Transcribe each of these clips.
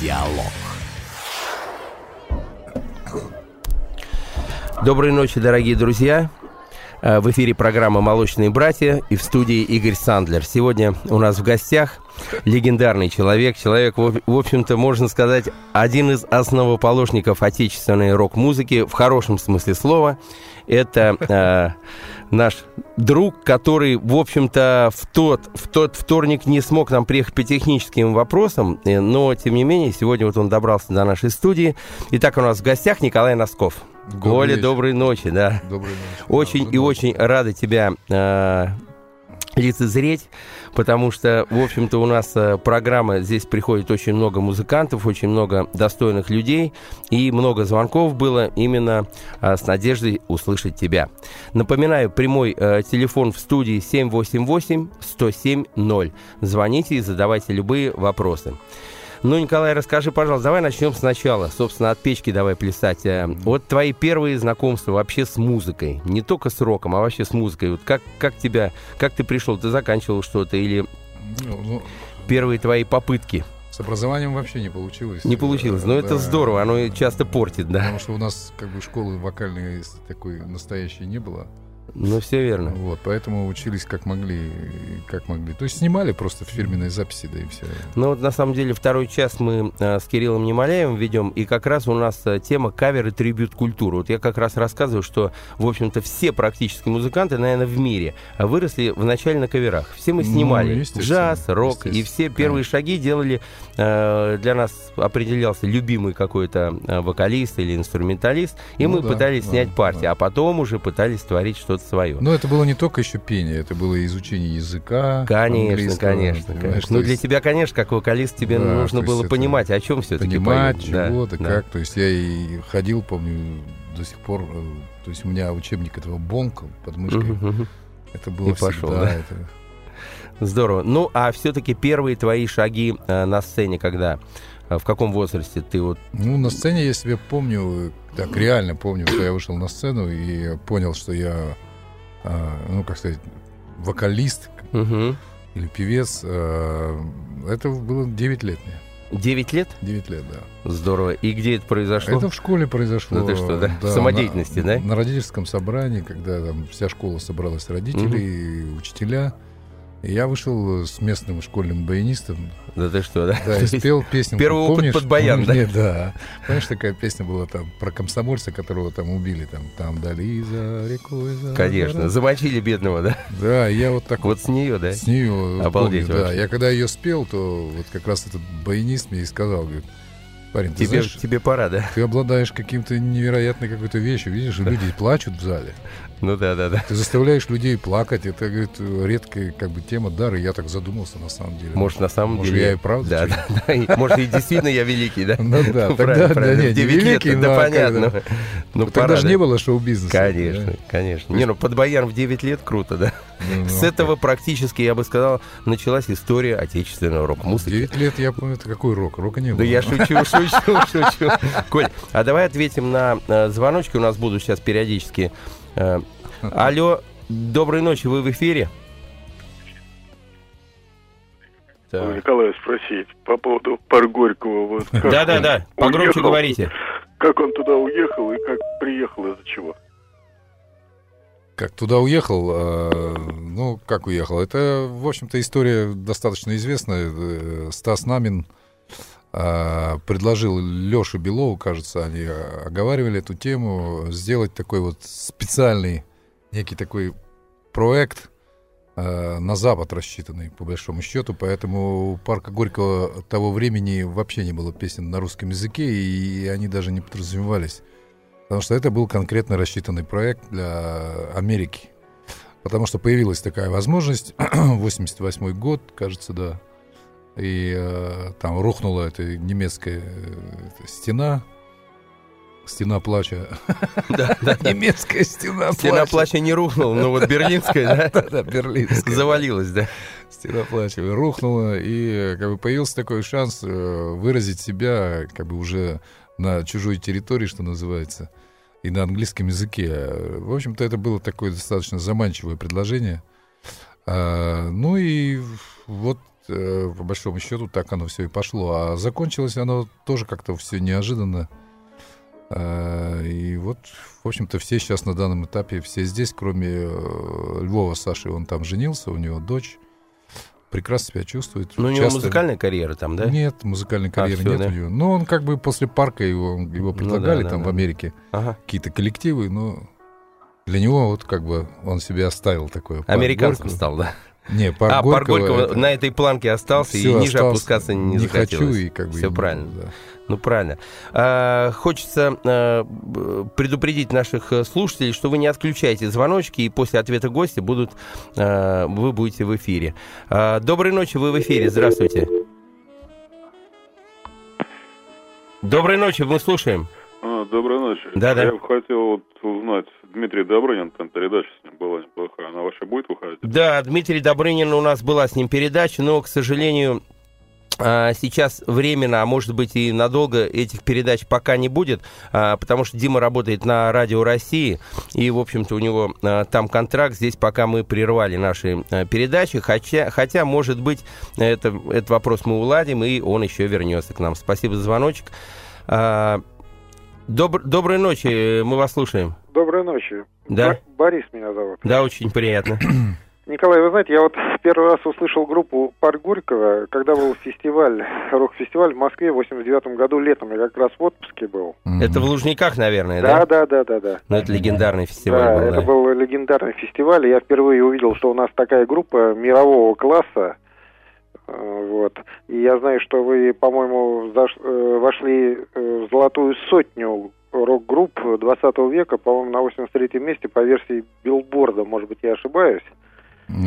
Диалог. Доброй ночи, дорогие друзья. Э, в эфире программа «Молочные братья» и в студии Игорь Сандлер. Сегодня у нас в гостях легендарный человек. Человек, в общем-то, можно сказать, один из основоположников отечественной рок-музыки в хорошем смысле слова. Это э, наш друг, который, в общем-то, в тот, в тот вторник не смог нам приехать по техническим вопросам, э, но, тем не менее, сегодня вот он добрался до нашей студии. Итак, у нас в гостях Николай Носков. Добрый Коля, вечер. доброй ночи, да. Доброй ночи. Очень да, и ночи. очень рады тебя э, лицезреть, потому что, в общем-то, у нас э, программа, здесь приходит очень много музыкантов, очень много достойных людей, и много звонков было именно э, с надеждой услышать тебя. Напоминаю, прямой э, телефон в студии 788-107-0. Звоните и задавайте любые вопросы. Ну, Николай, расскажи, пожалуйста, давай начнем сначала. Собственно, от печки давай плясать. Э, вот твои первые знакомства вообще с музыкой. Не только с роком, а вообще с музыкой. Вот как, как тебя, как ты пришел? Ты заканчивал что-то или ну, ну, первые твои попытки? С образованием вообще не получилось. Не получилось, но да, это здорово, оно часто портит, да. Потому что у нас как бы школы вокальной такой настоящей не было. Ну, все верно. Вот, поэтому учились как могли, как могли. То есть снимали просто в фирменной записи, да и все. Ну, вот на самом деле второй час мы э, с Кириллом Немоляевым ведем, и как раз у нас э, тема кавер и трибют культуры. Вот я как раз рассказываю, что, в общем-то, все практически музыканты, наверное, в мире выросли вначале на каверах. Все мы ну, снимали ну, джаз, рок, и все первые конечно. шаги делали, э, для нас определялся любимый какой-то э, вокалист или инструменталист, и ну, мы да, пытались да, снять партии, да. а потом уже пытались творить что-то что-то свое. Но это было не только еще пение, это было изучение языка. Конечно, конечно, конечно. Ну, для тебя, конечно, как вокалист, тебе да, нужно было понимать, о чем все-таки Понимать чего-то, да, как. Да. То есть я и ходил, помню, до сих пор, э, то есть у меня учебник этого Бонка под мышкой. Угу. Это было и всегда. Пошел, да? Это... Здорово. Ну, а все-таки первые твои шаги э, на сцене, когда? Э, в каком возрасте ты вот... Ну, на сцене я себе помню, так реально помню, что я вышел на сцену и понял, что я а, ну, как сказать, вокалист угу. или певец. А, это было 9 лет мне. 9 лет? 9 лет, да. Здорово. И где это произошло? Это в школе произошло. Ну ты что, да? да в самодеятельности, на, да? На родительском собрании, когда там вся школа собралась, родители, угу. учителя. И я вышел с местным школьным баянистом. Да ты что, да? Да, и спел песню. Первый помнишь, опыт под баян, помнишь, да? да. Помнишь, такая песня была там про комсомольца, которого там убили, там, там дали за рекой. За Конечно, замочили бедного, да? Да, я вот так вот. Вот с нее, да? С нее. Обалдеть помню, да. Я когда ее спел, то вот как раз этот баянист мне и сказал, говорит, Парень, тебе, знаешь, тебе пора, да? Ты обладаешь каким-то невероятной какой-то вещью. Видишь, люди плачут в зале. Ну да, да, да. Ты заставляешь людей плакать. Это, говорит, редкая как бы тема дара. Я так задумался на самом деле. Может, на самом Может, деле. я и правда. Да, да, да. Может, и действительно я великий, да? Ну да, тогда, да, нет, не великий, да, понятно. Ну, тогда же не было шоу-бизнеса. Конечно, конечно. Не, ну под баян в 9 лет круто, да? Ну, С этого практически, я бы сказал, началась история отечественного рок-музыки. 9 лет, я помню, это какой рок? Рока не было. Да я шучу, шучу, шучу. Коль, а давай ответим на э, звоночки. У нас будут сейчас периодически э, Алло, доброй ночи, вы в эфире? Так. Николая спросить по поводу пар Горького. Вот да, да, да, погромче говорите. Как он туда уехал и как приехал, из-за чего? Как туда уехал? Э, ну, как уехал? Это, в общем-то, история достаточно известная. Э, Стас Намин э, предложил Леше Белову, кажется, они оговаривали эту тему, сделать такой вот специальный некий такой проект э, на Запад рассчитанный, по большому счету, поэтому у парка Горького того времени вообще не было песен на русском языке, и они даже не подразумевались. Потому что это был конкретно рассчитанный проект для Америки. Потому что появилась такая возможность, 88 год, кажется, да, и э, там рухнула эта немецкая э, стена, Стена плача. Да, да. Немецкая стена плача. Стена плача не рухнула, но вот берлинская, да? Да, берлинская. Завалилась, да. Стена плача рухнула, и как бы появился такой шанс э, выразить себя как бы уже на чужой территории, что называется, и на английском языке. В общем-то, это было такое достаточно заманчивое предложение. А, ну и вот э, по большому счету, так оно все и пошло. А закончилось оно тоже как-то все неожиданно. Э, и вот, в общем-то, все сейчас на данном этапе, все здесь, кроме э, Львова Саши, он там женился, у него дочь прекрасно себя чувствует. Но у него музыкальная карьера там, да? Нет, музыкальной а, карьеры а, все, нет да? у него. Но он как бы после парка его, его предлагали ну, да, там да, в Америке ага. какие-то коллективы, но для него вот как бы он себе оставил такое. Американцем стал, да? Не, а, Горького, пар Горького это... на этой планке остался и ниже остался, опускаться не, не захотелось. хочу и как бы... Все правильно. Да. Ну, правильно. А, хочется а, предупредить наших э, слушателей, что вы не отключаете звоночки, и после ответа гостя будут, а, вы будете в эфире. А, доброй ночи, вы в эфире. Здравствуйте. Доброй ночи, мы слушаем. А, доброй ночи. Да, да. Я бы хотел вот узнать, Дмитрий Добрынин, там передача с ним была неплохая, она вообще будет выходить? Да, Дмитрий Добрынин, у нас была с ним передача, но, к сожалению, сейчас временно, а может быть и надолго этих передач пока не будет, а, потому что Дима работает на Радио России, и, в общем-то, у него а, там контракт. Здесь пока мы прервали наши передачи, хотя, хотя может быть, это, этот вопрос мы уладим, и он еще вернется к нам. Спасибо за звоночек. Добр, доброй ночи, мы вас слушаем. Доброй ночи. Да? Борис меня зовут. Да, очень приятно. Николай, вы знаете, я вот первый раз услышал группу Парк Горького, когда был фестиваль, рок-фестиваль в Москве в 89 году летом. Я как раз в отпуске был. Это в Лужниках, наверное, да? Да, да, да, да. да. Но это легендарный фестиваль да, был, это был легендарный фестиваль. И я впервые увидел, что у нас такая группа мирового класса. Э, вот. И я знаю, что вы, по-моему, заш... Э, вошли э, в золотую сотню рок-групп 20 века, по-моему, на 83 месте по версии Билборда, может быть, я ошибаюсь.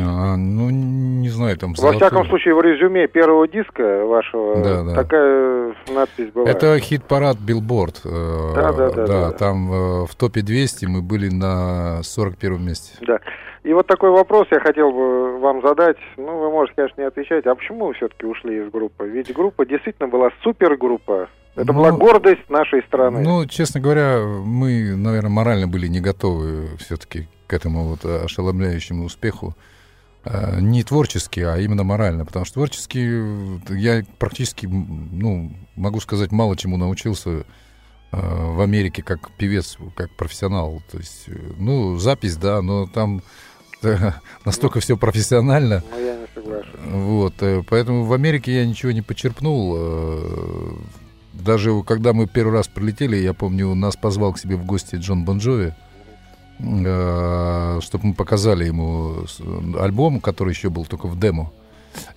А, ну, не знаю, там... Во всяком случае, в резюме первого диска вашего да, да. такая надпись была. Это хит-парад Билборд. Э, да, да, да, да. Там э, в топе 200 мы были на 41 месте. Да. И вот такой вопрос я хотел бы вам задать. Ну, вы можете, конечно, не отвечать. А почему вы все-таки ушли из группы? Ведь группа действительно была супергруппа. Это ну, была гордость нашей страны. Ну, честно говоря, мы, наверное, морально были не готовы все-таки к этому вот ошеломляющему успеху. Э, не творчески, а именно морально. Потому что творчески я практически, ну, могу сказать, мало чему научился э, в Америке как певец, как профессионал. То есть, э, ну, запись, да, но там настолько все профессионально. Ну, я не согласен. Вот, поэтому в Америке я ничего не почерпнул. Даже когда мы первый раз прилетели, я помню, нас позвал к себе в гости Джон Бонджови. Э, чтобы мы показали ему альбом, который еще был только в демо.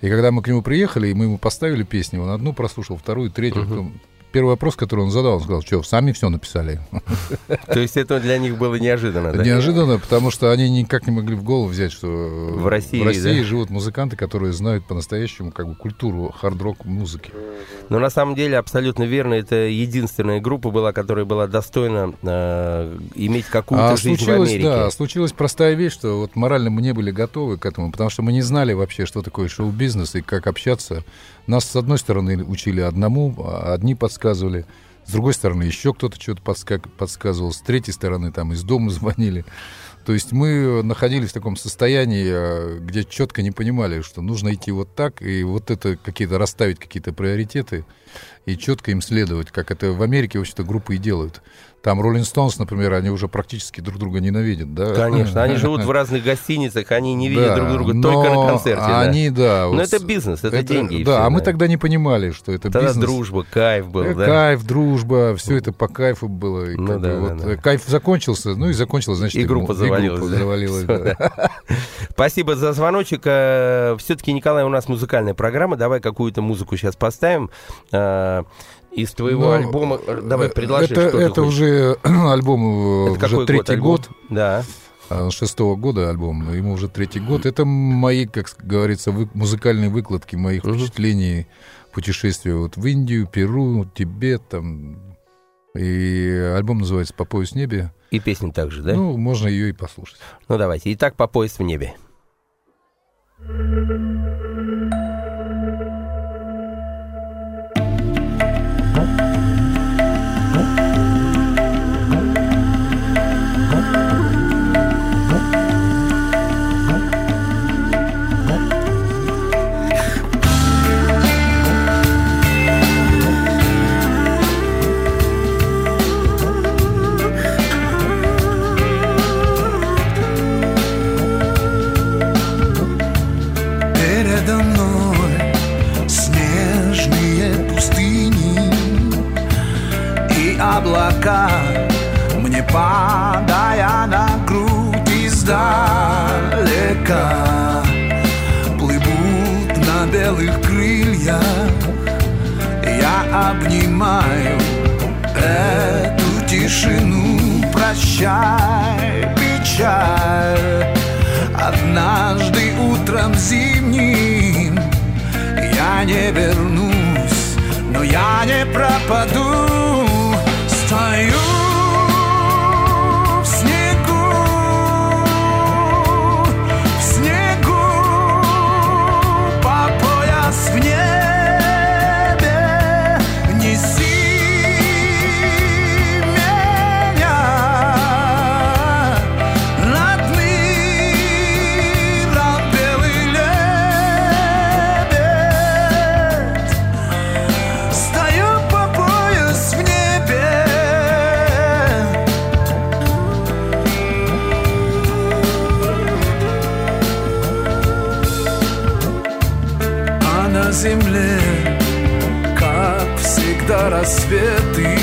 И когда мы к нему приехали, мы ему поставили песню, он одну прослушал, вторую, третью, uh-huh первый вопрос, который он задал, он сказал, что сами все написали. То есть это для них было неожиданно, да? Неожиданно, потому что они никак не могли в голову взять, что в России, в России да? живут музыканты, которые знают по-настоящему как бы культуру хард-рок музыки. Но на самом деле абсолютно верно, это единственная группа была, которая была достойна э, иметь какую-то а жизнь в Америке. Да, случилась простая вещь, что вот морально мы не были готовы к этому, потому что мы не знали вообще, что такое шоу-бизнес и как общаться нас, с одной стороны, учили одному, а одни подсказывали, с другой стороны, еще кто-то что-то подсказывал, с третьей стороны, там, из дома звонили. То есть мы находились в таком состоянии, а, где четко не понимали, что нужно идти вот так, и вот это какие-то расставить какие-то приоритеты и четко им следовать, как это в Америке, в общем-то, группы и делают. Там Роллинг Стоунс, например, они уже практически друг друга ненавидят, да? Конечно, они живут в разных гостиницах, они не видят да, друг друга только на концерте. Они, да. да но это бизнес, это, это деньги. Да, все, а мы тогда не понимали, что это тогда бизнес. дружба, кайф был, э, да? Кайф, дружба, все это по кайфу было. Ну, да, вот, да, да. Кайф закончился, ну и закончилось, значит, и группа завалилась. И группа да? завалилась да. Спасибо за звоночек. Э, Все-таки, Николай, у нас музыкальная программа. Давай какую-то музыку сейчас поставим. Э, из твоего Но, альбома, э, давай предложи, это, что Это уже альбом, это уже третий год. год. Да. А, шестого года альбом, ему уже третий год. Это мои, как говорится, вы, музыкальные выкладки моих угу. впечатлений путешествия вот в Индию, Перу, Тибет, там. И альбом называется «По пояс в небе». И песня также, да? Ну, можно ее и послушать. Ну, давайте. Итак, «По пояс в небе». Облака. Мне падая на грудь издалека Плывут на белых крыльях. Я обнимаю эту тишину. Прощай, печаль. Однажды утром зимним Я не вернусь, но я не пропаду Стою рассветы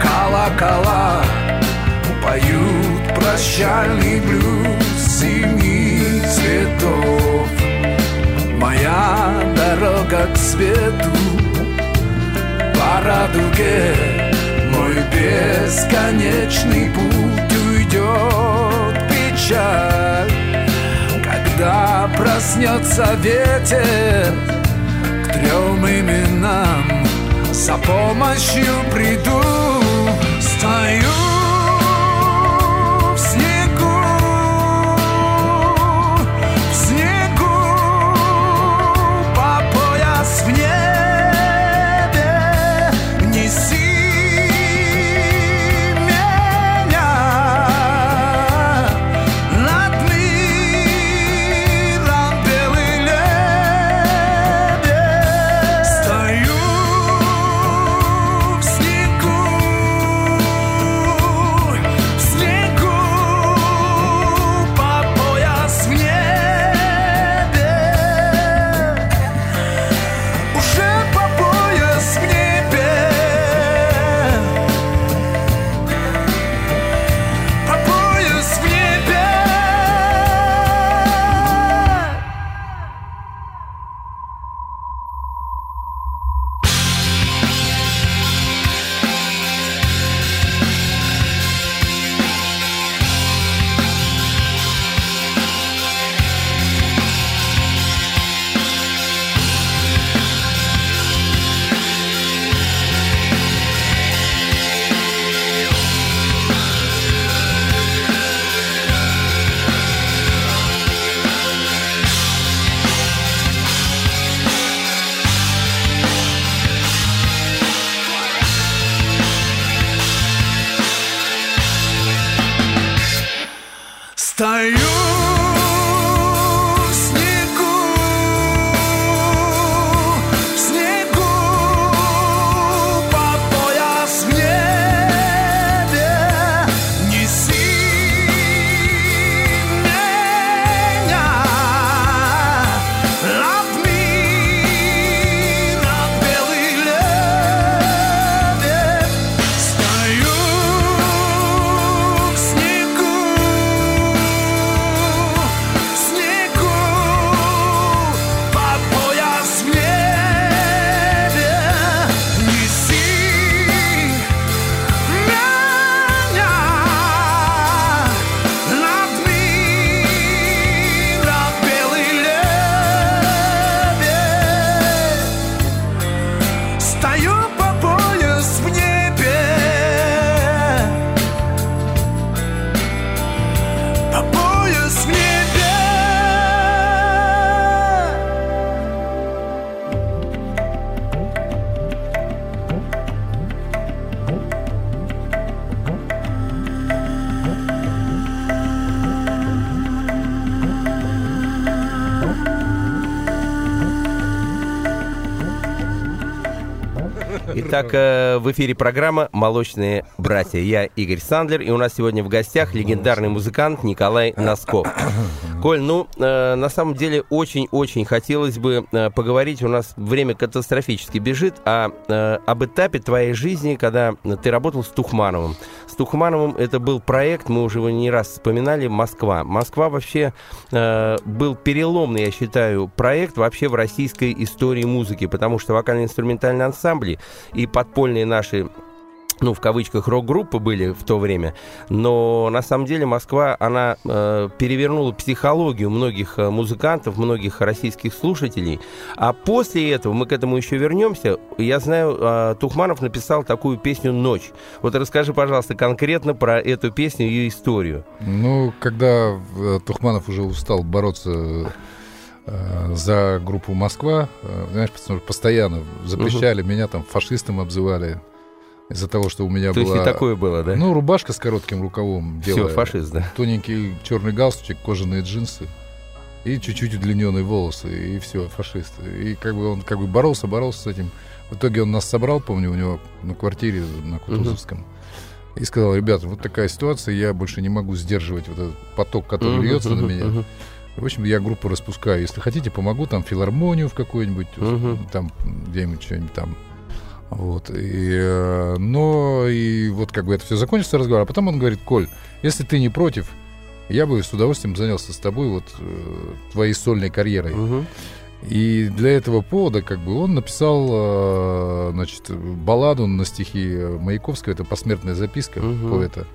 Колокола поют прощальный блюз семи цветов. Моя дорога к свету по радуге Мой бесконечный путь уйдет печаль. Когда проснется ветер к трем именам за помощью приду, стою Итак, э, в эфире программа «Молочные братья». Я Игорь Сандлер, и у нас сегодня в гостях легендарный музыкант Николай Носков. Коль, ну, э, на самом деле, очень-очень хотелось бы э, поговорить, у нас время катастрофически бежит, а, э, об этапе твоей жизни, когда ты работал с Тухмановым. С Тухмановым это был проект, мы уже его не раз вспоминали, Москва. Москва вообще э, был переломный, я считаю, проект вообще в российской истории музыки, потому что вокально-инструментальные ансамбли и подпольные наши ну, в кавычках, рок-группы были в то время, но на самом деле Москва, она э, перевернула психологию многих э, музыкантов, многих российских слушателей, а после этого, мы к этому еще вернемся, я знаю, э, Тухманов написал такую песню «Ночь». Вот расскажи, пожалуйста, конкретно про эту песню и ее историю. Ну, когда э, Тухманов уже устал бороться э, за группу «Москва», знаешь, постоянно запрещали, угу. меня там фашистом обзывали, из-за того, что у меня То была... есть и такое было, да? Ну, рубашка с коротким рукавом. Все, фашист, да? Тоненький черный галстучек, кожаные джинсы и чуть-чуть удлиненные волосы, и все, фашист. И как бы он как бы боролся, боролся с этим. В итоге он нас собрал, помню, у него на квартире на Кутузовском. Uh-huh. И сказал, ребята, вот такая ситуация, я больше не могу сдерживать вот этот поток, который uh-huh, льется uh-huh, на меня. Uh-huh. В общем, я группу распускаю. Если хотите, помогу там филармонию в какую-нибудь, uh-huh. там где-нибудь что-нибудь там вот. И, э, но и вот как бы это все закончится разговор. А потом он говорит, Коль, если ты не против, я бы с удовольствием занялся с тобой вот э, твоей сольной карьерой. Угу. И для этого повода как бы он написал э, значит, балладу на стихи Маяковского, это посмертная записка угу. поэта.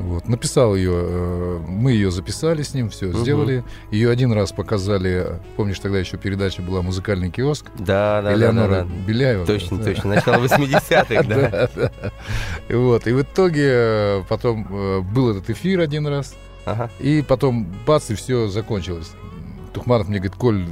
Вот, написал ее, э, мы ее записали с ним, все, угу. сделали. Ее один раз показали, помнишь, тогда еще передача была «Музыкальный киоск». Да, да, Элеонора да, да, да. Беляева. Точно, точно, начало 80-х, да. Вот, и в итоге э, потом э, был этот эфир один раз, и потом бац, и все закончилось. Тухманов мне говорит, Коль,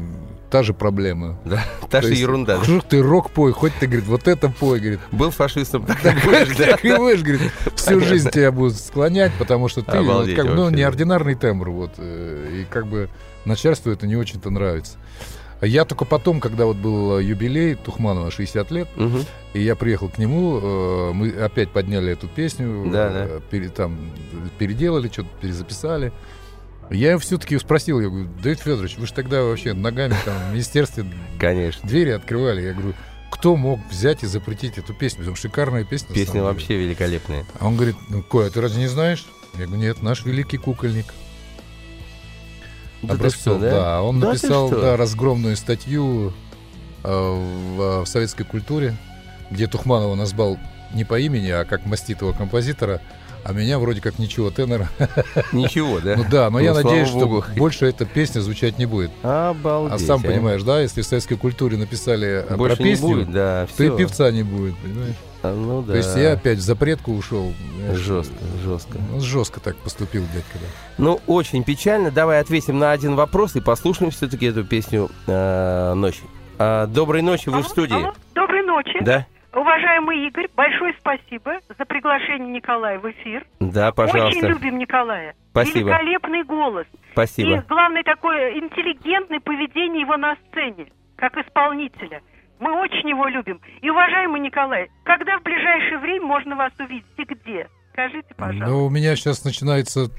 та же проблема. Да, та же ерунда. Хоть ты рок пой, хоть ты, говорит, вот это пой, говорит. Был фашистом, так и будешь, да. Так и будешь, говорит, всю жизнь тебя будут склонять, потому что ты, вот, как, ну, неординарный тембр, вот, э, и как бы начальству это не очень-то нравится. Я только потом, когда вот был юбилей Тухманова, 60 лет, угу. и я приехал к нему, э, мы опять подняли эту песню, да, да. Э, пере, там, переделали, что-то перезаписали. Я все-таки спросил, я говорю, Давид Федорович, вы же тогда вообще ногами там в министерстве Конечно. двери открывали. Я говорю, кто мог взять и запретить эту песню? Потому что шикарная песня. Песня вообще великолепная. А он говорит, ну, Коя, ты разве не знаешь? Я говорю, нет, наш великий кукольник. Да Образцов, что, да? да. Он да написал да, разгромную статью э, в, в советской культуре, где Тухманова назвал не по имени, а как маститого композитора – а меня вроде как ничего, тенор. Ничего, да? Ну да, но ну, я надеюсь, Богу. что больше эта песня звучать не будет. Обалдеть. А сам а? понимаешь, да, если в советской культуре написали больше про песню, будет, да, то и певца не будет, понимаешь? А, ну да. То есть я опять в запретку ушел. Жестко, жестко. Ну, жестко так поступил дядька, да. Ну, очень печально. Давай ответим на один вопрос и послушаем все-таки эту песню э, «Ночь». Э, доброй ночи, вы в студии. Доброй ночи. Да. Уважаемый Игорь, большое спасибо за приглашение Николая в эфир. Да, пожалуйста. Очень любим Николая. Спасибо. Великолепный голос. Спасибо. И главное такое интеллигентное поведение его на сцене, как исполнителя. Мы очень его любим. И, уважаемый Николай, когда в ближайшее время можно вас увидеть и где? Скажите, пожалуйста. Ну, у меня сейчас начинается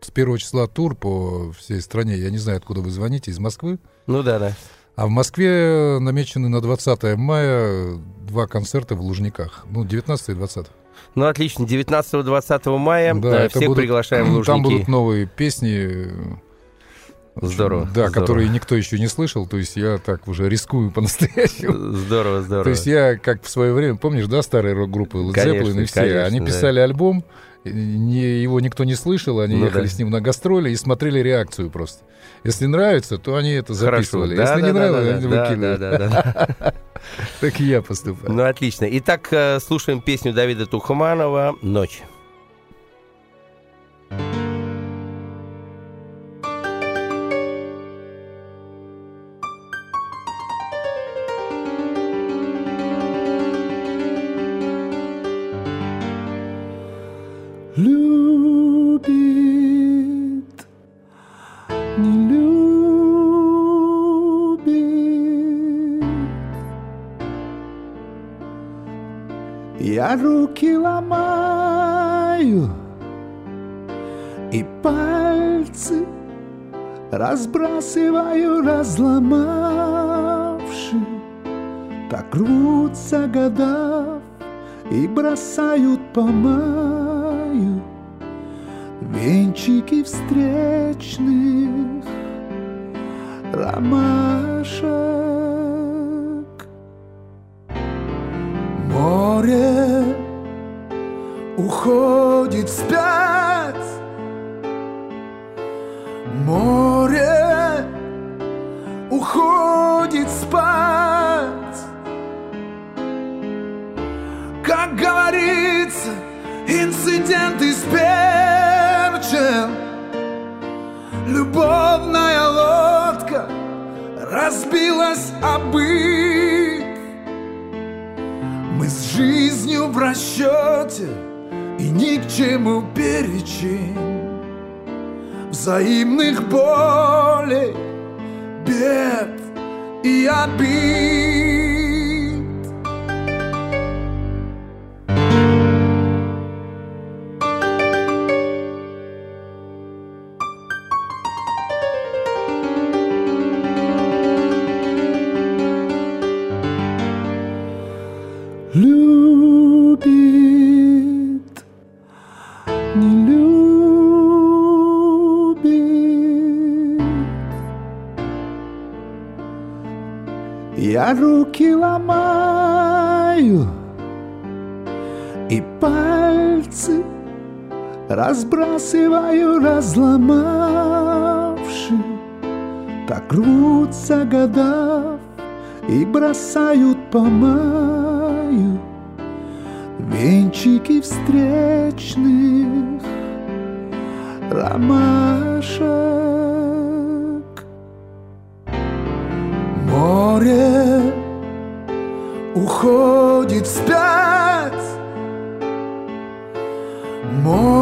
с первого числа тур по всей стране. Я не знаю, откуда вы звоните, из Москвы? Ну да, да. А в Москве намечены на 20 мая два концерта в Лужниках. Ну, 19 и 20. Ну, отлично. 19-20 мая да, всех будут, приглашаем в Лужники. Там будут новые песни. Здорово. Да, здорово. которые никто еще не слышал. То есть я так уже рискую по-настоящему. Здорово, здорово. То есть я, как в свое время, помнишь, да, старые рок-группы Led Zeppelin и все, конечно, они писали да. альбом, не, его никто не слышал, они ну, ехали да. с ним на гастроли и смотрели реакцию просто. Если нравится, то они это записывали. Хорошо. Если да, не да, нравится, да, они да, выкидывали. Да, да, да, Так и я поступаю. Ну, отлично. Итак, э, слушаем песню Давида Тухманова «Ночь». Разбрасываю, разломавши Так рвутся года И бросают по маю Венчики встречных ромашек. Море уходит вспять Море уходит спать. Как говорится, инцидент исперчен Любовная лодка разбилась об их Мы с жизнью в расчете и ни к чему перечень. Взаимных болей, бед и обид разбрасываю, разломавши Так рвутся года и бросают по маю Венчики встречных ромашек. Море уходит вспять. Море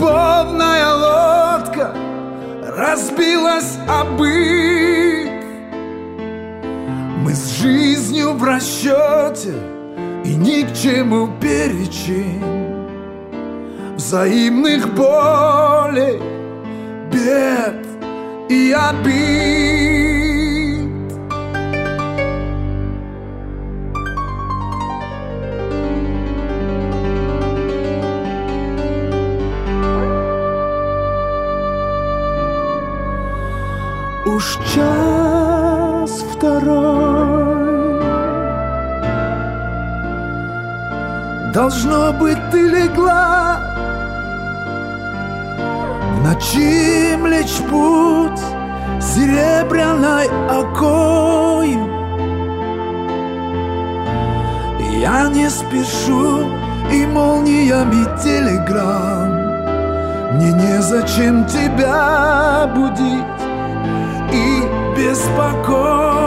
Любовная лодка разбилась об их Мы с жизнью в расчете и ни к чему перечень Взаимных болей, бед и обид Должно быть, ты легла В ночи млечь путь Серебряной окою Я не спешу и молниями телеграмм. Мне незачем тебя будить и беспокоить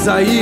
взаимных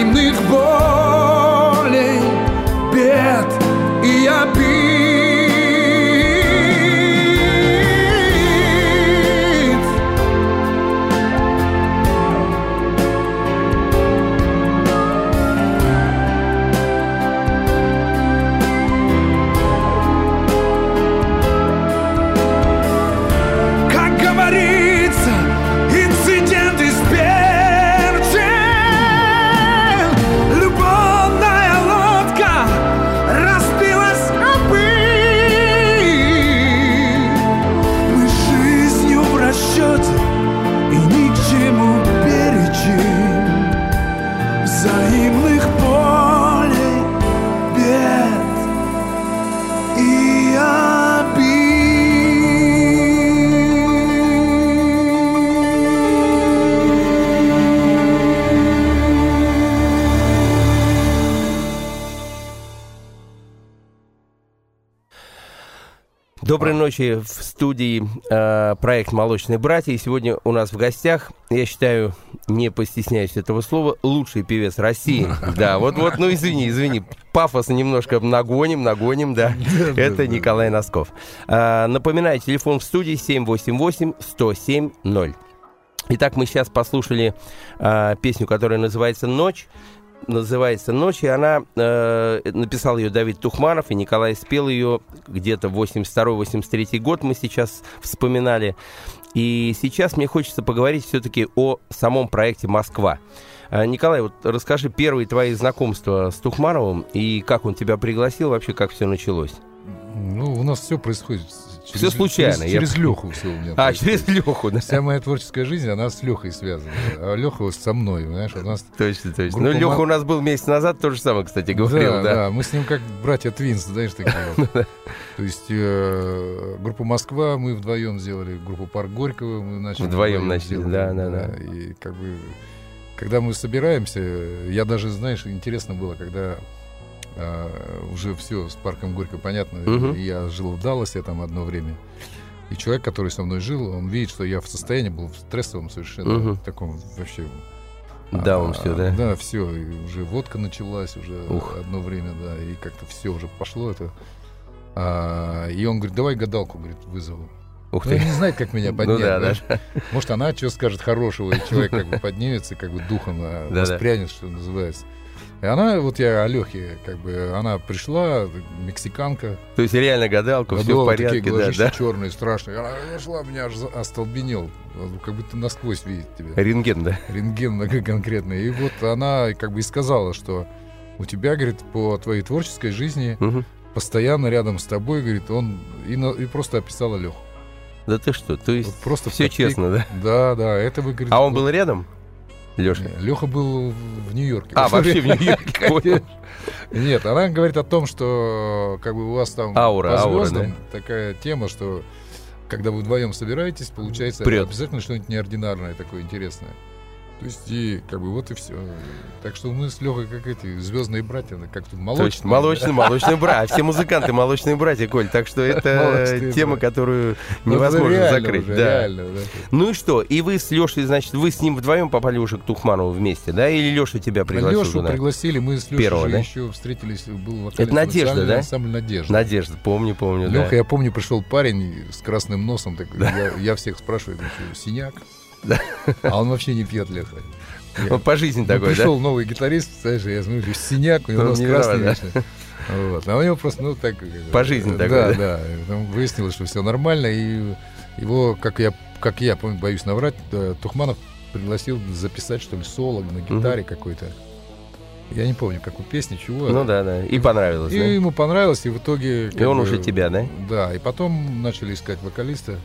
Ночи в студии э, проект «Молочные братья». И сегодня у нас в гостях, я считаю, не постесняюсь этого слова, лучший певец России. Да, вот-вот, ну извини, извини, пафос немножко нагоним, нагоним, да. Это Николай Носков. Э, напоминаю, телефон в студии 788-107-0. Итак, мы сейчас послушали э, песню, которая называется «Ночь» называется «Ночь», и она, э, написал ее Давид Тухманов, и Николай спел ее где-то 82-83 год, мы сейчас вспоминали. И сейчас мне хочется поговорить все-таки о самом проекте «Москва». Э, Николай, вот расскажи первые твои знакомства с Тухмановым, и как он тебя пригласил, вообще как все началось? Ну, у нас все происходит Через, все случайно. Через, через Леху все у меня. А, через Леху, да. Вся моя творческая жизнь, она с Лехой связана. А Леха со мной, знаешь, у нас... Точно, точно. Ну, Леха у нас был месяц назад, то же самое, кстати, говорил, да. Да, да, мы с ним как братья Twins, знаешь, такие То есть э, группу Москва мы вдвоем сделали, группу Парк Горького мы начали. Вдвоем начали, да, да, да. И как бы, когда мы собираемся, я даже, знаешь, интересно было, когда а, уже все с Парком Горького понятно. Угу. Я жил в Далласе там одно время. И человек, который со мной жил, он видит, что я в состоянии был в стрессовом совершенно, угу. таком вообще... Да, он а, все, да? Да, все. И уже водка началась уже Ух. одно время, да. И как-то все уже пошло это. А, и он говорит, давай гадалку, говорит, вызову. Ух ну, ты. не знает, как меня поднять. Ну, да, да, да. Может, она что скажет хорошего, и человек как бы поднимется, как бы духом а, воспрянет, что называется. И она, вот я Алехе, как бы, она пришла, мексиканка. То есть реально гадалка, все в порядке, такие да, да? черные, страшные. Она нашла, меня аж остолбенел, как будто насквозь видит тебя. Рентген, да? Рентген конкретно. И вот она как бы и сказала, что у тебя, говорит, по твоей творческой жизни угу. постоянно рядом с тобой, говорит, он и, на, и просто описала Леху. Да ты что, то есть вот просто все честно, да? Да, да, это вы, говорит... А он был рядом? Леша? Леха был в Нью-Йорке. А, вообще в Нью-Йорке. Нет, она говорит о том, что как бы у вас там аура, по звездам аура, да? такая тема, что когда вы вдвоем собираетесь, получается Прет. обязательно что-нибудь неординарное такое интересное. То есть, и как бы вот и все. Так что мы с Лехой как эти звездные братья, как тут молочные. Точно, молочные, молочные братья. Все музыканты молочные братья, Коль. Так что это тема, которую невозможно закрыть. да. Ну и что? И вы с Лешей, значит, вы с ним вдвоем попали уже к Тухманову вместе, да? Или Леша тебя пригласил? Лешу пригласили, мы с Лешей еще встретились, был Это Надежда, да? Ансамбль Надежда. Надежда, помню, помню. Леха, я помню, пришел парень с красным носом, такой, я всех спрашиваю, синяк. А он вообще не пьет Леха. Он по жизни ну, такой, пришел новый гитарист, знаешь, я смотрю, синяк, у него нос красный вечно. Вот. А у него просто, ну, так... По жизни да, такой, да? Да, Там выяснилось, что все нормально, и его, как я, как я помню, боюсь наврать, Тухманов пригласил записать, что ли, соло на гитаре угу. какой-то. Я не помню, какую песню, чего. Ну да, да. И понравилось. И да? ему понравилось, и в итоге. И он бы, уже тебя, да? Да. И потом начали искать вокалиста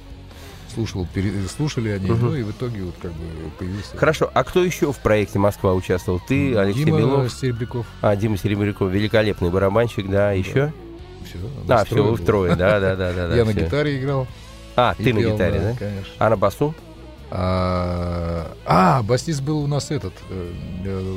слушал, слушали они, угу. ну и в итоге вот как бы появился. Хорошо, а кто еще в проекте Москва участвовал? Ты, Алексей Дима Белов? Серебряков. А, Дима Серебряков, великолепный барабанщик, да, да. еще? Все, а, все, вы втрое, да, да, да, да. Я на гитаре играл. А, ты на гитаре, да? Конечно. А на басу? А, а, басист был у нас этот. Э, э,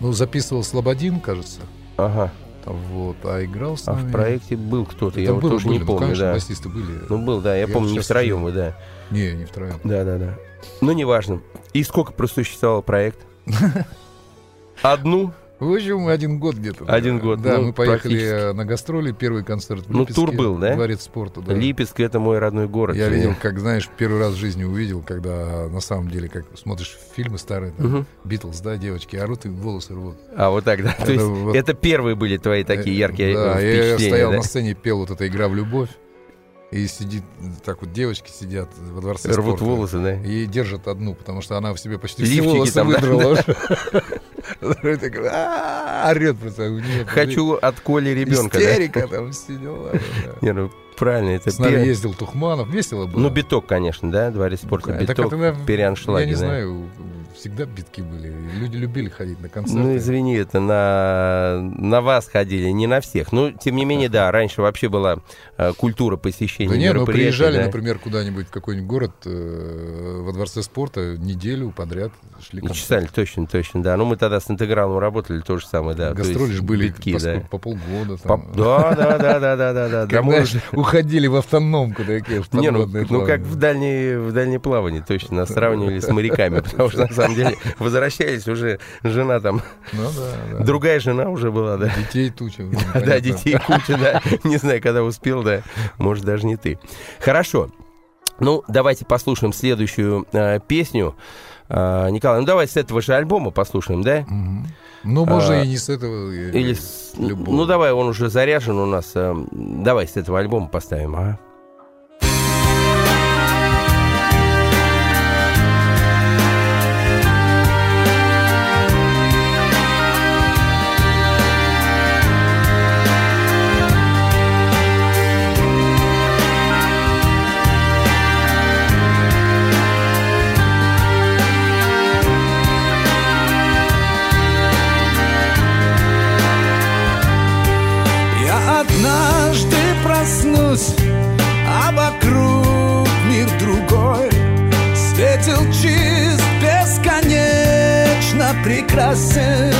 ну, записывал Слободин, кажется. Ага. Вот, а играл с нами... А в проекте был кто-то, я вот тоже были, не ну, помню, конечно, да. басисты были. Ну, был, да, я, я помню, не втроем вы, да. Не, не втроем. Да, да, да. Ну, неважно. И сколько просуществовал проект? Одну? В общем, один год где-то. Один год. Да, ну, мы поехали на гастроли, первый концерт в Липецке. Ну, тур был, да? Дворец спорта, да. Липецк — это мой родной город. Я видел, как, знаешь, первый раз в жизни увидел, когда на самом деле, как смотришь фильмы старые, там, Битлз, да, девочки орут и волосы рвут. А, вот так, да? Это, То есть вот... это первые были твои такие э, яркие да, впечатления, я стоял да? на сцене, пел вот эта «Игра в любовь». И сидит, так вот девочки сидят во дворце Рвут спорта. волосы, да? И держат одну, потому что она в себе почти Лифчики все волосы там, выдрала. Орет просто. Хочу от Коли ребенка. Истерика там все дела. Не, ну правильно, это С нами ездил Тухманов, весело было. Ну, биток, конечно, да, дворец спорта, биток, переаншлаги. Я не знаю, всегда битки были. Люди любили ходить на концерты. Ну, извини, это на, на вас ходили, не на всех. Но, тем не менее, да, раньше вообще была э, культура посещения Да нет, мы мероприятий, приезжали, да. например, куда-нибудь в какой-нибудь город э, во дворце спорта неделю подряд шли чесали, точно, точно, да. Ну, мы тогда с интегралом работали, то же самое, да. Гастроли же были битки, по, да. по полгода. По- Там. Да, да, да, да, да, да, да. Да, мы уже- уходили в автономку такие, Не, ну, ну как в дальние, в дальние плавания, точно, нас сравнивали с моряками, потому что на самом деле возвращались уже, жена там, Ну да, да. другая жена уже была, да. Детей туча. ну, Да, детей куча, да. Не знаю, когда успел, да. Может, даже не ты. Хорошо. Ну, давайте послушаем следующую э, песню. Э, Николай, ну давай с этого же альбома послушаем, да? Мгм. Ну, можно А, и не с этого. Или с... любого. Ну, давай, он уже заряжен у нас. э, Давай с этого альбома поставим, а? Прекрасен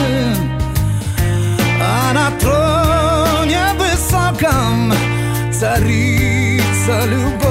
А на троне высоком царица любовь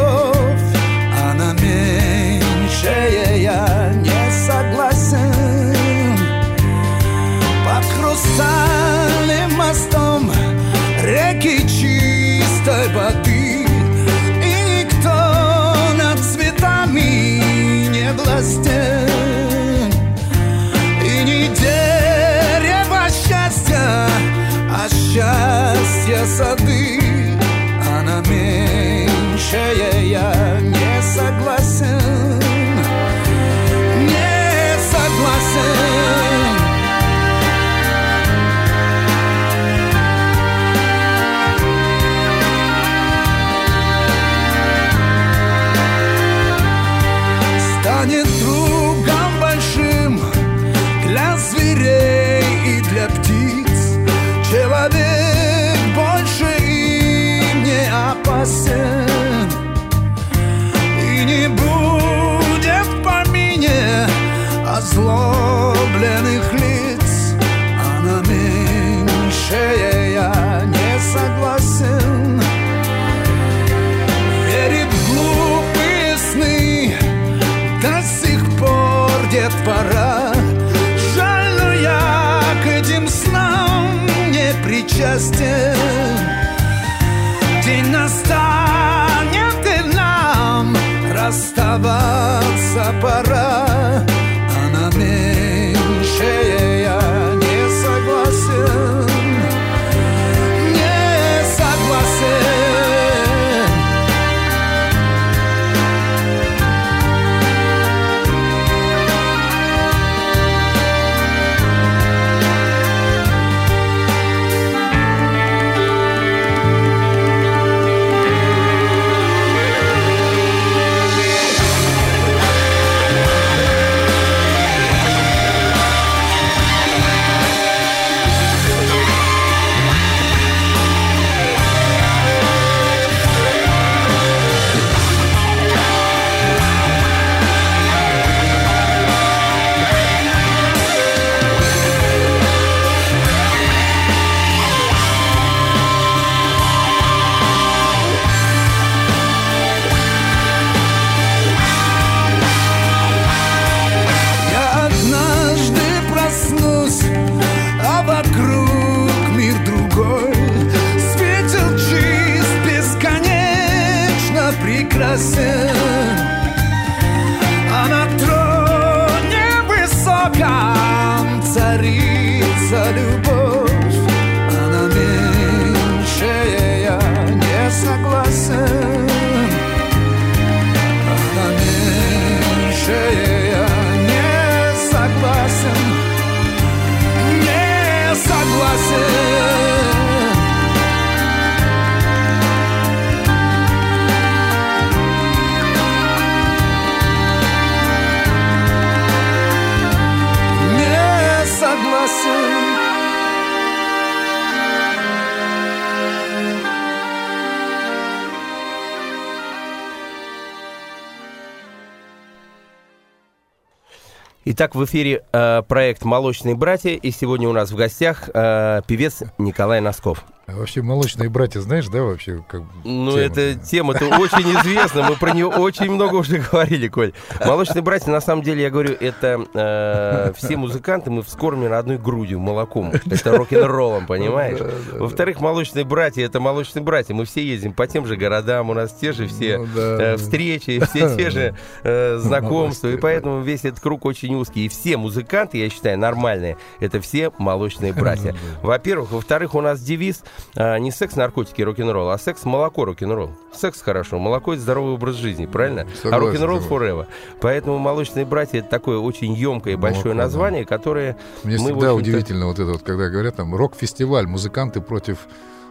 Итак, в эфире э, проект «Молочные братья», и сегодня у нас в гостях э, певец Николай Носков. Вообще молочные братья, знаешь, да, вообще? Как ну, тема, эта да? тема-то очень известна, мы про нее очень много уже говорили, Коль. Молочные братья, на самом деле, я говорю, это э, все музыканты, мы вскормлены одной грудью, молоком. Это рок-н-роллом, понимаешь? Во-вторых, молочные братья, это молочные братья. Мы все ездим по тем же городам, у нас те же все ну, э, встречи, все те же э, знакомства, и поэтому весь этот круг очень узкий. И все музыканты, я считаю, нормальные, это все молочные братья. Во-первых. Во-вторых, у нас девиз – а, не секс, наркотики, рок-н-ролл, а секс, молоко, рок-н-ролл. Секс хорошо, молоко это здоровый образ жизни, правильно? Согласен, а рок-н-ролл forever. Поэтому молочные братья это такое очень емкое и большое молоко, название, да. которое. Мне мы, всегда удивительно вот это вот, когда говорят там рок-фестиваль, музыканты против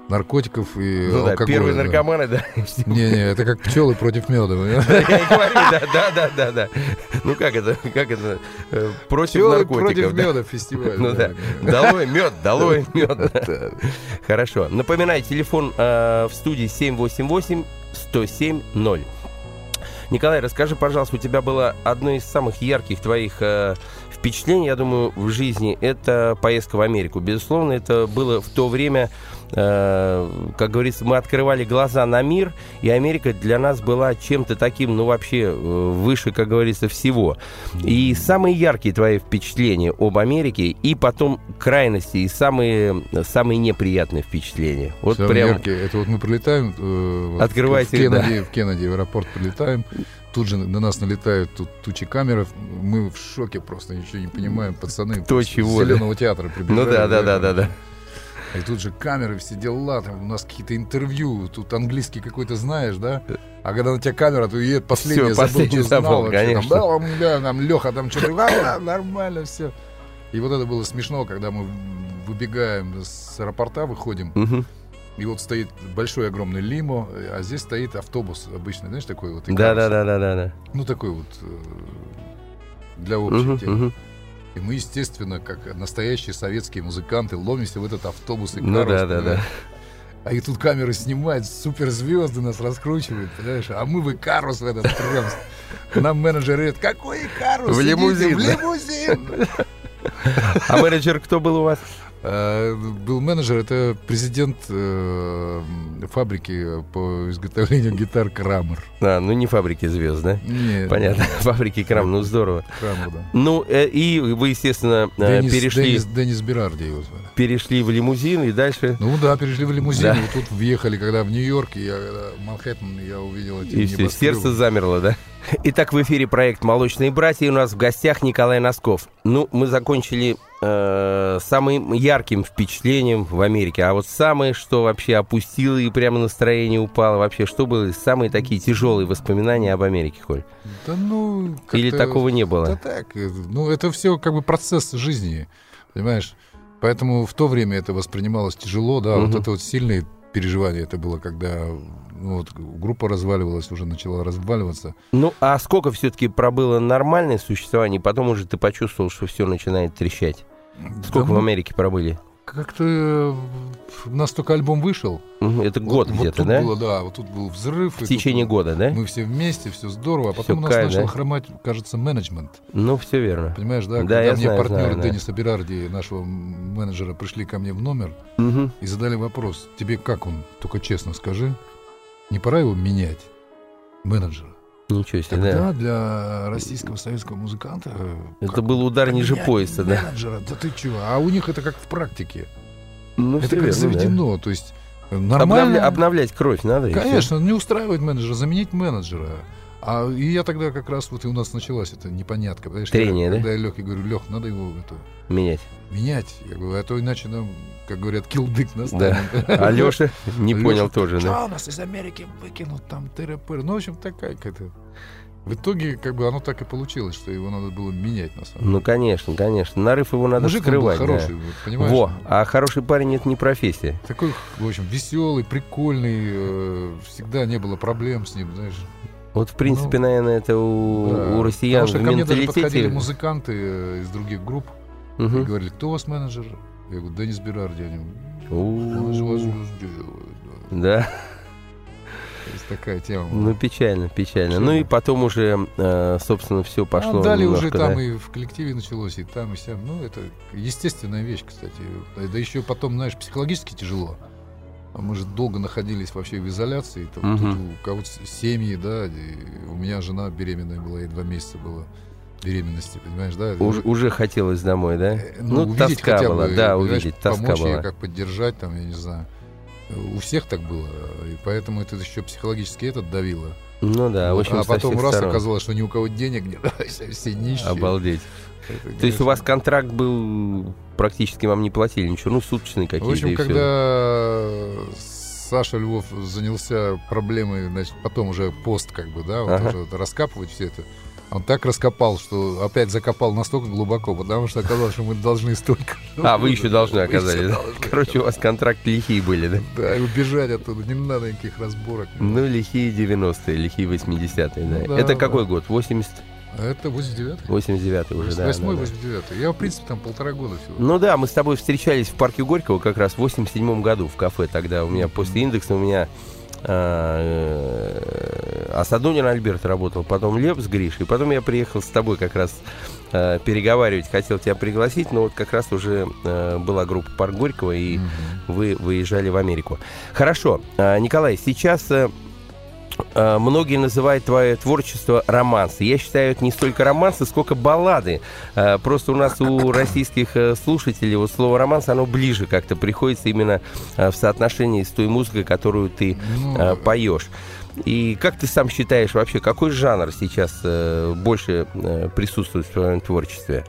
наркотиков и ну, алкоголя. Да, первые наркоманы, да. Не-не, это как пчелы против меда. Я говорю, да, да, да, да, да. Ну как это, как это, э, против наркотиков. против меда фестиваль. Ну да, долой мед, долой мед. Хорошо. Напоминаю, телефон э, в студии 788 107 0. Николай, расскажи, пожалуйста, у тебя было одно из самых ярких твоих э, впечатлений, я думаю, в жизни, это поездка в Америку. Безусловно, это было в то время Э, как говорится, мы открывали глаза на мир, и Америка для нас была чем-то таким, ну, вообще э, выше, как говорится, всего. И самые яркие твои впечатления об Америке, и потом крайности, и самые, самые неприятные впечатления. Вот самые прям... яркие, это вот мы прилетаем... Э, Открывайте, в Кеннеди, да. в Кеннеди в аэропорт прилетаем, тут же на нас налетают тут тучи камер, мы в шоке просто, ничего не понимаем, пацаны. То чего, зеленого да? театра прибежали. Ну да, да, да, да, да. И тут же камеры, все дела, там у нас какие-то интервью, тут английский какой-то знаешь, да? А когда на тебя камера, то едет последнее, все, последний забыл, забыл вообще, конечно. Там, да, да, там Леха там что-то, нормально все. И вот это было смешно, когда мы выбегаем с аэропорта, выходим, и вот стоит большой огромный лимо, а здесь стоит автобус обычный, знаешь, такой вот. Да, да, да, да, да, да. Ну такой вот э, для общей uh-huh, темы. Uh-huh. И мы, естественно, как настоящие советские музыканты, ломимся в этот автобус и Ну да, да, да. А и тут камеры снимают, суперзвезды нас раскручивают, понимаешь? А мы в Икарус в этот прям. Нам менеджер говорит, какой Икарус? В лимузин. В лимузин. А менеджер кто был у вас? Э, был менеджер, это президент э, фабрики по изготовлению гитар Крамер. А, ну не фабрики звезд, да? Нет. Понятно, фабрики Крам, ну здорово. Крамер, да. Ну, э, и вы, естественно, Денис, перешли... Денис, Денис Берарди его звали. Перешли в лимузин и дальше... Ну да, перешли в лимузин, да. и тут въехали, когда в Нью-Йорк, я, Манхэттен, я увидел эти И все, сердце замерло, да? Итак, в эфире проект «Молочные братья», и у нас в гостях Николай Носков. Ну, мы закончили э, самым ярким впечатлением в Америке. А вот самое, что вообще опустило и прямо настроение упало, вообще, что были самые такие тяжелые воспоминания об Америке, Коль? Да ну... Или такого не было? Да так, ну это все как бы процесс жизни, понимаешь? Поэтому в то время это воспринималось тяжело, да, угу. вот это вот сильные переживания это было, когда ну, вот, группа разваливалась, уже начала разваливаться. Ну, а сколько все-таки пробыло нормальное существование, потом уже ты почувствовал, что все начинает трещать? Сколько да, в Америке пробыли? Как-то э, у нас только альбом вышел. Это год вот, где-то, вот да? Было, да, вот тут был взрыв. В течение тут, года, да? Мы все вместе, все здорово, а потом все у нас кайф, начал да? хромать, кажется, менеджмент. Ну, все верно. Понимаешь, да? да Когда мне знаю, партнеры знаю, Денниса да. Берарди, нашего менеджера, пришли ко мне в номер угу. и задали вопрос. Тебе как он? Только честно скажи. Не пора его менять, менеджера? Ничего себе, Тогда да. для российского советского музыканта... Это был удар ниже пояса, да? Менеджера, да ты чего? А у них это как в практике. Ну, это как верно, заведено, да. то есть нормально... Обновля... Обновлять кровь надо? Конечно, не устраивать менеджера, заменить менеджера. А и я тогда как раз вот и у нас началась эта непонятка. Трение, я, да? Когда я Лехе говорю, Лех, надо его это... Менять. Менять. Я говорю, а то иначе нам, как говорят, килдык настанет. Да. А Леша не понял тоже, да? Что нас из Америки выкинут там тыры-пыры. Ну, в общем, такая какая-то... В итоге, как бы, оно так и получилось, что его надо было менять, на самом деле. Ну, конечно, конечно. Нарыв его надо Мужик скрывать. Был хороший, да. вот, понимаешь? Во, а хороший парень — это не профессия. Такой, в общем, веселый, прикольный, э, всегда не было проблем с ним, знаешь. Вот, в принципе, ну, наверное, это у, да. у россиян Потому что ко мне даже подходили музыканты э, из других групп угу. и говорили, кто у вас менеджер? Я говорю, Денис Берарди. Они, он же вас Да. такая тема. Ну, печально, печально. Ну и потом уже, э, собственно, все пошло А далее уже немножко, там да. и в коллективе началось, и там, и сям. Ну, это естественная вещь, кстати. Да еще потом, знаешь, психологически тяжело. А Мы же долго находились вообще в изоляции. Там, Мгм. тут у кого-то семьи, да. у меня жена беременная была, ей два месяца было беременности, понимаешь, да? Уж- уже хотелось домой, да? Э, Ну, увидеть тоска хотя была, бы, да, увидеть, тоска помочь ей была. как поддержать, там, я не знаю. У всех так было, и поэтому это еще психологически этот давило. Ну да, в Вот, общем, а потом раз сторон. оказалось, что ни у кого денег нет, все- все нищие. Обалдеть. Это, То есть у вас контракт был, практически вам не платили ничего, ну, суточные В какие-то общем, и всё. когда Саша Львов занялся проблемой, значит, потом уже пост, как бы, да, вот Ага. вот раскапывать все это, он так раскопал, что опять закопал настолько глубоко, потому что оказалось, что мы должны столько. А, вы еще должны оказались, да? Короче, у вас контракт лихие были, да? Да, и убежать оттуда, не надо никаких разборок. Ну, лихие 90-е, лихие 80-е, да. Ну да, Это какой год? 80, А это 89-й? 89-й уже, да. 8 да, да. 89 Я, в принципе, там полтора года всего. Ну да, мы с тобой встречались в парке Горького как раз в 87 году в кафе тогда. У меня после индекса у меня э, Асадунин Альберт работал, потом Лев с Гришей, потом я приехал с тобой как раз э, переговаривать, хотел тебя пригласить, но вот как раз уже э, была группа Парк Горького, и Мгм. вы выезжали в Америку. Хорошо, э, Николай, сейчас э, многие называют твое творчество романсы. Я считаю, это не столько романсы, сколько баллады. Э, Просто у нас у российских э, слушателей вот слово романс, оно ближе как-то приходится именно э, в соотношении с той музыкой, которую ты Ну, э, поешь. И как ты сам считаешь вообще, какой жанр сейчас э, больше э, присутствует в твоем творчестве?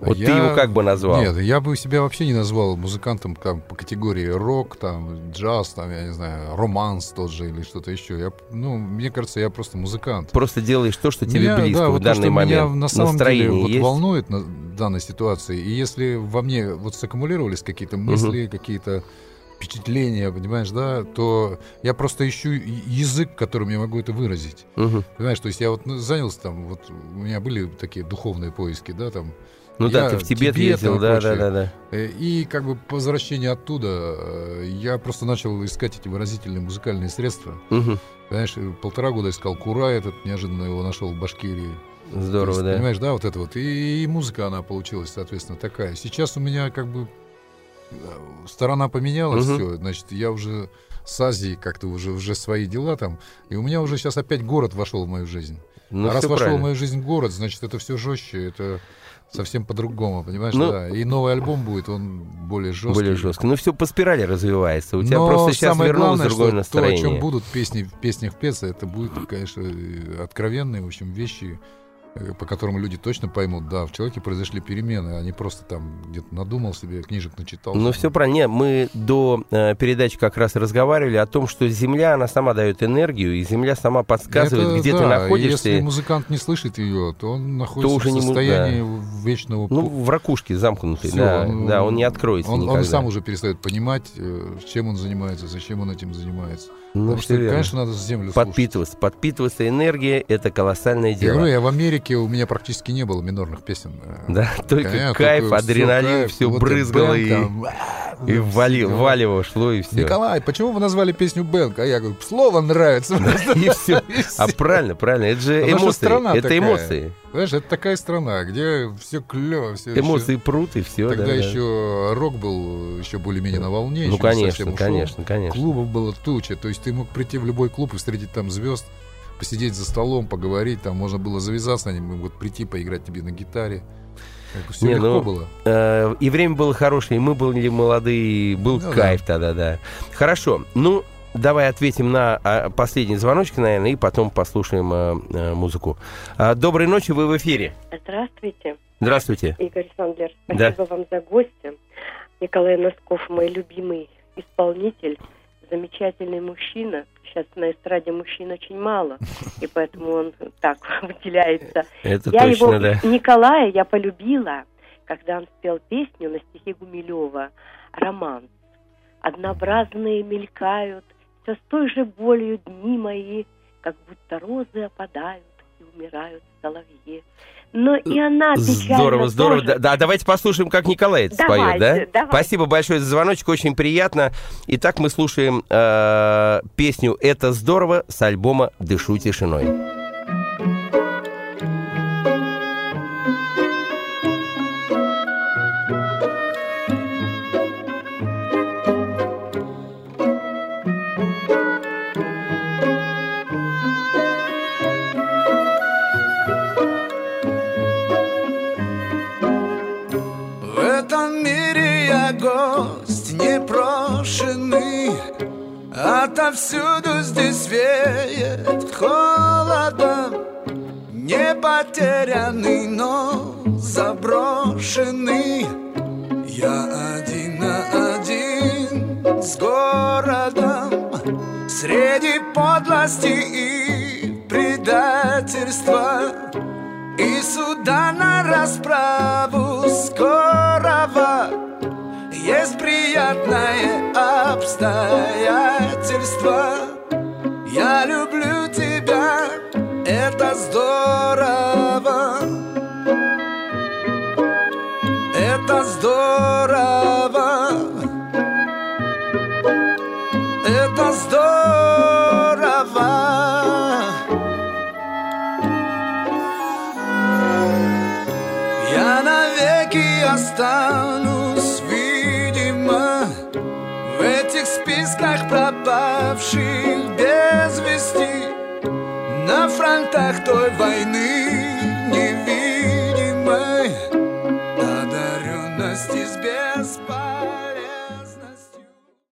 Вот ты я- его как бы назвал? Нет, я бы себя вообще не назвал музыкантом там, по категории рок, там, джаз, там, я не знаю, романс тот же или что-то еще. Я, ну, мне кажется, я просто музыкант. Просто делаешь то, что тебе Меня, близко да, в вот то, данный что момент. Меня на самом Настроение деле вот есть? волнует на данной ситуации. И если во мне вот саккумулировались какие-то мысли, какие-то впечатления, понимаешь, да, то я просто ищу язык, которым я могу это выразить. Мгм. Понимаешь, то есть я вот ну, занялся там, вот у меня были такие духовные поиски, да, там, Ну да, Я ты в Тибет, Тибет ездил, да, да, прочее. да, да. Э, И как бы по возвращении оттуда э, я просто начал искать эти выразительные музыкальные средства. Мгм. Понимаешь, э, полтора года искал Кура этот, неожиданно его нашел в Башкирии. Здорово, есть, да. Понимаешь, да, вот это вот. И, и музыка, она получилась, соответственно, такая. Сейчас у меня как бы сторона поменялась, Мгм. все, значит, я уже с Азией как-то уже, уже свои дела там. И у меня уже сейчас опять город вошел в мою жизнь. Ну, а раз вошел в правильно. мою жизнь город, значит, это все жестче, это совсем по-другому, понимаешь, Ну, да. И новый альбом будет, он более жесткий. Более жестко. Ну, все по спирали развивается. У тебя Но просто сейчас самое вернулось главное, другое что настроение. То, о чем будут песни в песнях петься, это будут, конечно, э, откровенные, в общем, вещи, э, по которым люди точно поймут, да, в человеке произошли перемены, а не просто там где-то надумал себе, книжек начитал. Ну, все правильно. Не, мы до э, передачи как раз разговаривали о том, что Земля, она сама дает энергию, и Земля сама подсказывает, Это где да, ты находишься. Если музыкант не слышит ее, то он находится уже в не му- состоянии вечного Ну, в ракушке замкнутый, да, он- да, он не откроется он, никогда. он сам уже перестает понимать, э, чем он занимается, зачем он этим занимается. Ну, Потому что, верно. конечно, надо землю слушать. Подпитываться. Подпитываться энергией — это колоссальное Я дело. говорю, я в Америке у меня практически не было минорных песен. Э, Да, только Конечно, кайф, только адреналин, кайф, все вот и брызгало и, там, и вали, всё. валево шло, и все. Николай, почему вы назвали песню Бэнк? А я говорю, слово нравится. И все. И А правильно, правильно, это же эмоции. Это эмоции. Знаешь, это такая страна, где все клево, все Эмоции прут, и все. Тогда еще рок был еще более-менее на волне. Ну, еще конечно, конечно, конечно. Клубов было туча. То есть ты мог прийти в любой клуб и встретить там звезд, посидеть за столом, поговорить. Там можно было завязаться, они могут прийти, поиграть тебе на гитаре. Все Не, легко ну, было. Э, И время было хорошее, и мы были молодые, был Ну, кайф тогда, да. Хорошо, ну, давай ответим на а, последний звоночек, наверное, и потом послушаем э, э, музыку. А, Доброй ночи, вы в эфире. Здравствуйте, Здравствуйте. Игорь Сандлер. Да. Спасибо вам за гостя. Николай Носков, мой любимый исполнитель, замечательный мужчина. Сейчас на эстраде мужчин очень мало, и поэтому он так выделяется. Это я точно, его, да. Николая, я полюбила, когда он спел песню на стихи Гумилева «Романс». Однообразные мелькают, все с той же болью дни мои, как будто розы опадают и умирают соловьи. Но и она печально Здорово, здорово. тоже. Да, да, давайте послушаем, как Николай это споет, Давайте, да? давайте. Спасибо большое за звоночек, очень приятно. Итак, мы слушаем э, песню «Это здорово» с альбома «Дышу тишиной». Отовсюду здесь веет холодом. Не потерянный, но заброшенный. Я один на один с городом Среди подлости и предательства. И суда на расправу скорого Есть приятное обстоятельство. Я люблю тебя, это здорово. Это здорово. Это здорово. Я навеки останусь, списках пропавших без вести. На фронтах той войны